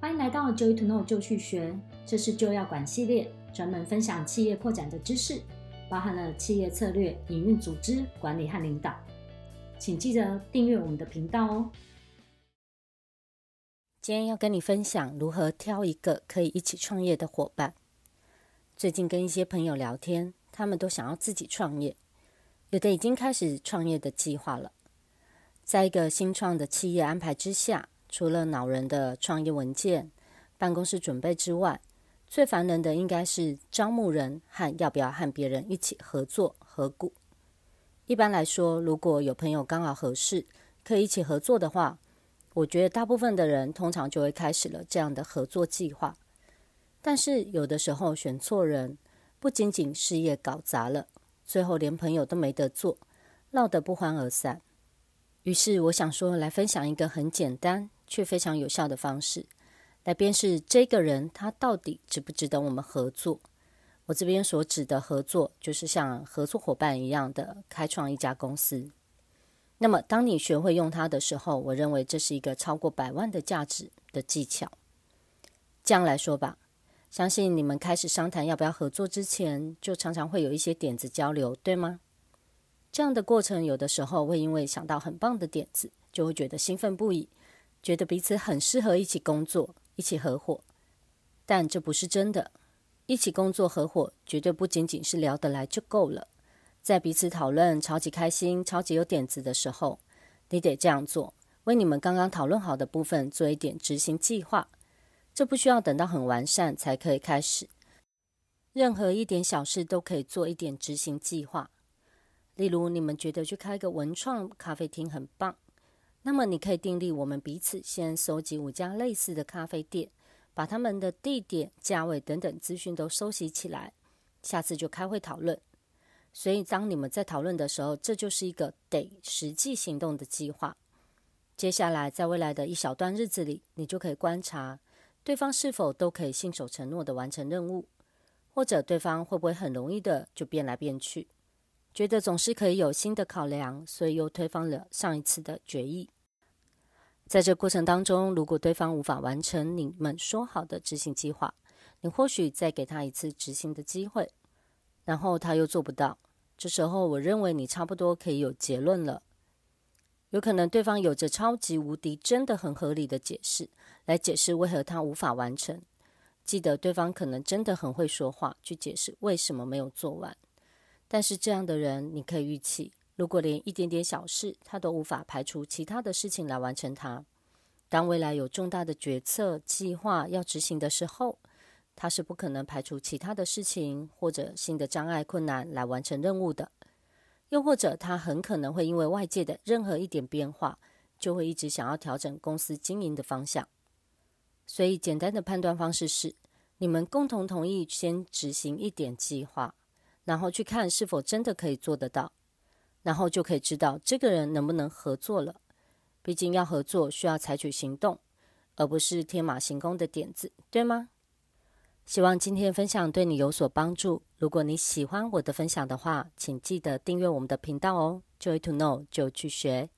欢迎来到 Joy to Know 就去学，这是就要管系列，专门分享企业扩展的知识，包含了企业策略、营运、组织管理和领导。请记得订阅我们的频道哦。今天要跟你分享如何挑一个可以一起创业的伙伴。最近跟一些朋友聊天，他们都想要自己创业，有的已经开始创业的计划了。在一个新创的企业安排之下，除了恼人的创业文件、办公室准备之外，最烦人的应该是招募人和要不要和别人一起合作合股。一般来说，如果有朋友刚好合适，可以一起合作的话，我觉得大部分的人通常就会开始了这样的合作计划。但是有的时候选错人，不仅仅事业搞砸了，最后连朋友都没得做，闹得不欢而散。于是我想说，来分享一个很简单却非常有效的方式，来辨识这个人他到底值不值得我们合作。我这边所指的合作，就是像合作伙伴一样的开创一家公司。那么，当你学会用它的时候，我认为这是一个超过百万的价值的技巧。这样来说吧，相信你们开始商谈要不要合作之前，就常常会有一些点子交流，对吗？这样的过程，有的时候会因为想到很棒的点子，就会觉得兴奋不已，觉得彼此很适合一起工作、一起合伙。但这不是真的，一起工作合伙绝对不仅仅是聊得来就够了。在彼此讨论超级开心、超级有点子的时候，你得这样做：为你们刚刚讨论好的部分做一点执行计划。这不需要等到很完善才可以开始，任何一点小事都可以做一点执行计划。例如，你们觉得去开个文创咖啡厅很棒，那么你可以订立我们彼此先收集五家类似的咖啡店，把他们的地点、价位等等资讯都收集起来，下次就开会讨论。所以，当你们在讨论的时候，这就是一个得实际行动的计划。接下来，在未来的一小段日子里，你就可以观察对方是否都可以信守承诺的完成任务，或者对方会不会很容易的就变来变去。觉得总是可以有新的考量，所以又推翻了上一次的决议。在这过程当中，如果对方无法完成你们说好的执行计划，你或许再给他一次执行的机会，然后他又做不到，这时候我认为你差不多可以有结论了。有可能对方有着超级无敌、真的很合理的解释，来解释为何他无法完成。记得对方可能真的很会说话，去解释为什么没有做完。但是这样的人，你可以预期，如果连一点点小事他都无法排除其他的事情来完成它，当未来有重大的决策计划要执行的时候，他是不可能排除其他的事情或者新的障碍困难来完成任务的。又或者他很可能会因为外界的任何一点变化，就会一直想要调整公司经营的方向。所以简单的判断方式是，你们共同同意先执行一点计划。然后去看是否真的可以做得到，然后就可以知道这个人能不能合作了。毕竟要合作需要采取行动，而不是天马行空的点子，对吗？希望今天分享对你有所帮助。如果你喜欢我的分享的话，请记得订阅我们的频道哦。Joy to Know 就去学。